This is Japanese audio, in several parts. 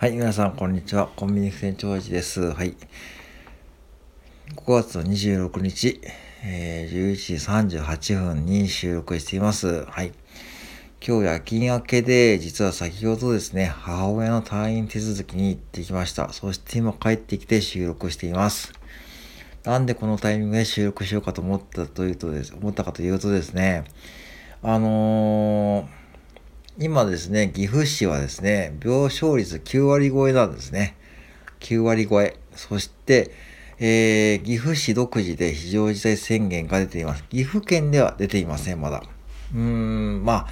はい、皆さん、こんにちは。コンビニ店長寺です。はい。5月の26日、えー、11時38分に収録しています。はい。今日夜勤明けで、実は先ほどですね、母親の退院手続きに行ってきました。そして今帰ってきて収録しています。なんでこのタイミングで収録しようかと思ったというとです、思ったかというとですね、あのー今ですね、岐阜市はですね、病床率9割超えなんですね。9割超え。そして、えー、岐阜市独自で非常事態宣言が出ています。岐阜県では出ていません、まだ。うーん、ま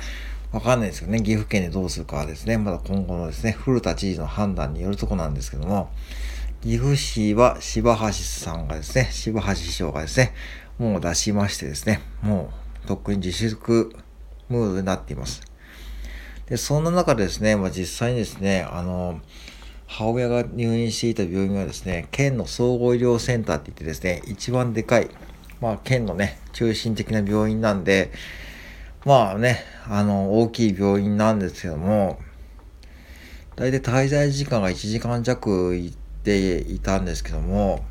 あ、わかんないですよね。岐阜県でどうするかはですね、まだ今後のですね、古田知事の判断によるとこなんですけども、岐阜市は柴橋さんがですね、柴橋市長がですね、もう出しましてですね、もう、とっくに自粛ムードになっています。で、そんな中ですね、まあ、実際にですね、あの、母親が入院していた病院はですね、県の総合医療センターって言ってですね、一番でかい、まあ、県のね、中心的な病院なんで、まあね、あの、大きい病院なんですけども、大体滞在時間が1時間弱いっていたんですけども、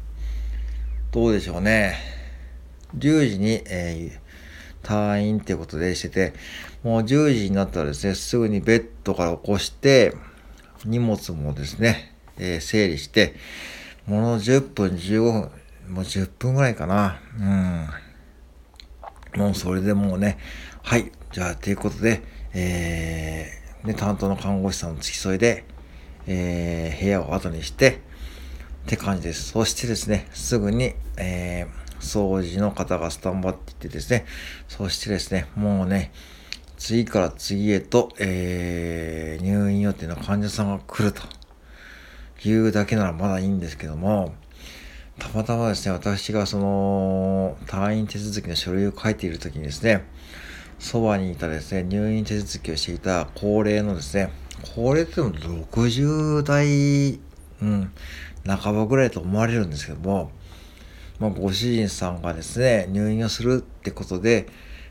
どうでしょうね。10時に、えー退院ってことでしてて、もう10時になったらですね、すぐにベッドから起こして、荷物もですね、えー、整理して、もの10分、15分、もう10分ぐらいかな。うん。もうそれでもうね、はい、じゃあ、ということで、えー、ね、担当の看護師さんの付き添いで、えー、部屋を後にして、って感じです。そしてですね、すぐに、えー、掃除の方がスタンバっていってですね、そしてですね、もうね、次から次へと、えー、入院予定の患者さんが来ると。いうだけならまだいいんですけども、たまたまですね、私がその退院手続きの書類を書いている時にですね、そばにいたですね、入院手続きをしていた高齢のですね、高齢って言っても60代、うん、半ばぐらいと思われるんですけども、まあ、ご主人さんがですね、入院をするってことで、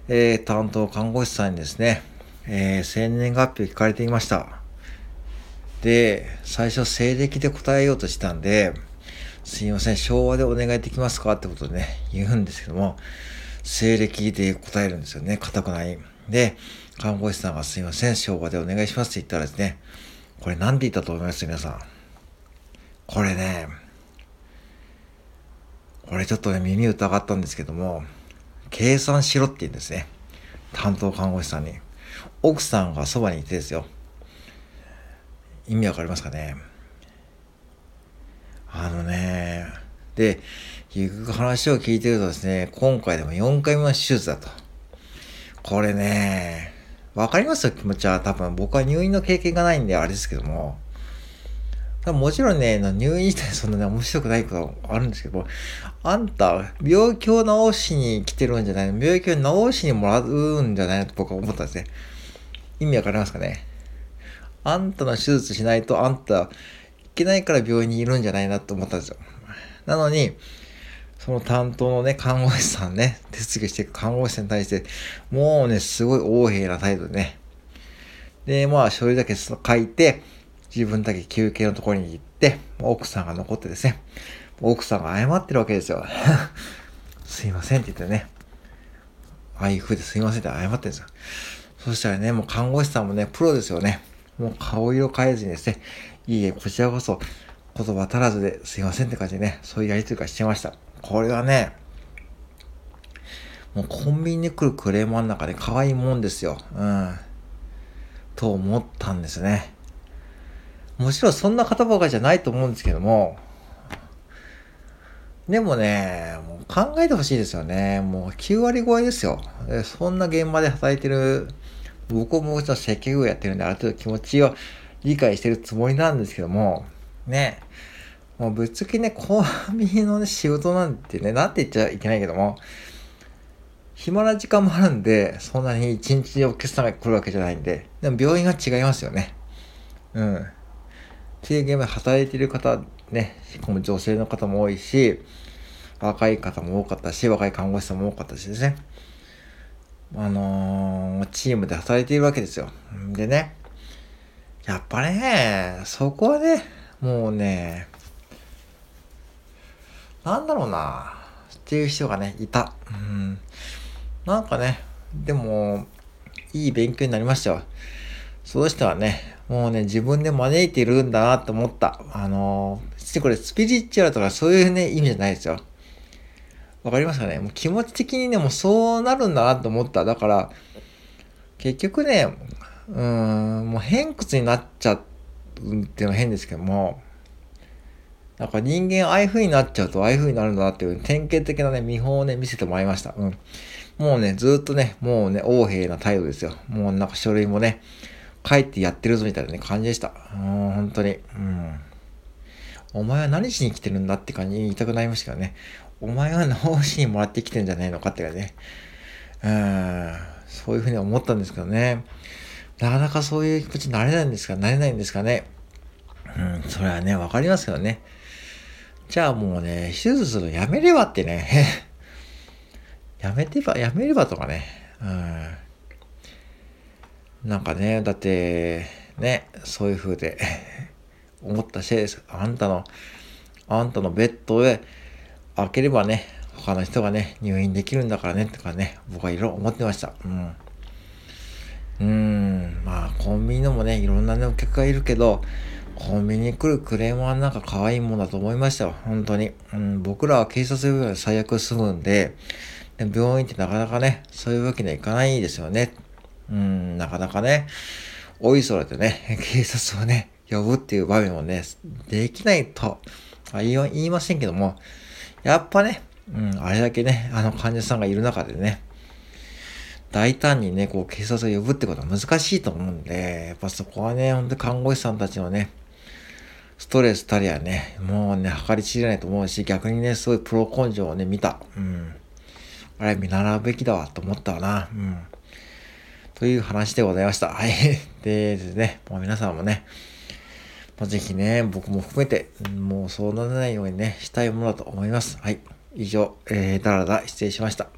えー、担当看護師さんにですね、えー、生年月日を聞かれていました。で、最初西暦で答えようとしたんで、すいません、昭和でお願いできますかってことでね、言うんですけども、西暦で答えるんですよね、硬くない。で、看護師さんがすいません、昭和でお願いしますって言ったらですね、これ何て言ったと思います？皆さん。これね、これちょっとね、耳疑ったんですけども、計算しろって言うんですね。担当看護師さんに。奥さんがそばにいてですよ。意味わかりますかね？あのね、で、いう話を聞いてるとですね、今回でも4回目の手術だと。これね、わかりますよ、気持ちは。多分僕は入院の経験がないんであれですけども。多分もちろんね、入院自体そんなね、面白くないことあるんですけど、あんた、病気を治しに来てるんじゃないの？病気を治しにもらうんじゃないの？と僕は思ったんですね。意味わかりますかね？あんたの手術しないと、あんた、いけないから病院にいるんじゃないな？と思ったんですよ。なのに、その担当のね、看護師さんね、手続きしていく看護師さんに対して、もうね、すごい横柄な態度でね。で、まあ、書類だけ書いて、自分だけ休憩のところに行って、奥さんが残ってですね、奥さんが謝ってるわけですよ。すいませんって言ってね、ああいう風ですいませんって謝ってるんですよ。そしたらね、もう看護師さんもね、プロですよね。もう顔色変えずにですね、いいえ、こちらこそ言葉足らずですいませんって感じでね、そういうやりとりがしてました。これはね、もうコンビニに来るクレーマーの中で可愛いもんですよ。うん。と思ったんですね。もちろんそんな方ばかりじゃないと思うんですけども、でもね、もう考えてほしいですよね。もう9割超えですよ。そんな現場で働いてる、僕ももちろん接客業やってるんで、ある程度気持ちを理解してるつもりなんですけども、ね、もうぶっつけね、コンビニの、ね、仕事なんてね、なんて言っちゃいけないけども、暇な時間もあるんで、そんなに一日お客さんが来るわけじゃないんで、でも病院が違いますよね。うん。っていう現場で働いている方、ね、しかも女性の方も多いし、若い方も多かったし、若い看護師さんも多かったしですね。あのー、チームで働いているわけですよ。でね、やっぱね、そこはね、もうね、なんだろうな、っていう人がね、いた。うん。なんかね、でも、いい勉強になりましたよ。そうしたらね、もうね、自分で招いてるんだなって思った。あのー、これスピリチュアルとかそういうね、意味じゃないですよ。わかりますかね？もう気持ち的にね、もうそうなるんだなって思った。だから、結局ね、うーん、もう偏屈になっちゃうっていうのは変ですけども、なんか人間ああいう風になっちゃうとああいう風になるんだなっていう典型的なね、見本をね、見せてもらいました。うん。もうね、ずっとね、もうね、横柄な態度ですよ。もうなんか書類もね、書いてやってるぞみたいな、感じでした。もう本当に。うん。お前は何しに来てるんだって感じに言いたくなりましたけどね。お前は脳死にもらってきてんじゃないのかってかね。うん。そういうふうに思ったんですけどね。なかなかそういう気持ちになれないんですかなれないんですかね。うん、それはね、わかりますけどね。じゃあもうね、手術するのやめればってね。やめてば、やめればとかね。うん。なんかね、だって、ね、そういう風で 思ったせいです。あんたの、あんたのベッドへ開ければね、他の人がね、入院できるんだからね、とかね、僕はいろいろ思ってました。うん。うん、まあ、コンビニのもね、いろんなね、お客がいるけど、コンビニに来るクレームはなんか可愛いもんだと思いましたよ。本当に。うん、僕らは警察呼びで最悪済むんで、で病院ってなかなかね、そういうわけにはいかないですよね。うん、なかなかね、おいそれでね、警察をね、呼ぶっていう場面もね、できないとは言いませんけども、やっぱね、うん、あれだけね、あの患者さんがいる中でね、大胆にね、こう警察を呼ぶってことは難しいと思うんで、やっぱそこはね、ほんと看護師さんたちのね、ストレスたりはね、もうね、計り知れないと思うし、逆にね、すごいプロ根性をね、見た。うん。あれ見習うべきだわと思ったわな。うん。という話でございました。はい。でですね、もう皆さんもね、まあ、ぜひね、僕も含めて、もうそうならないようにね、したいものだと思います。はい。以上、えー、だらだ失礼しました。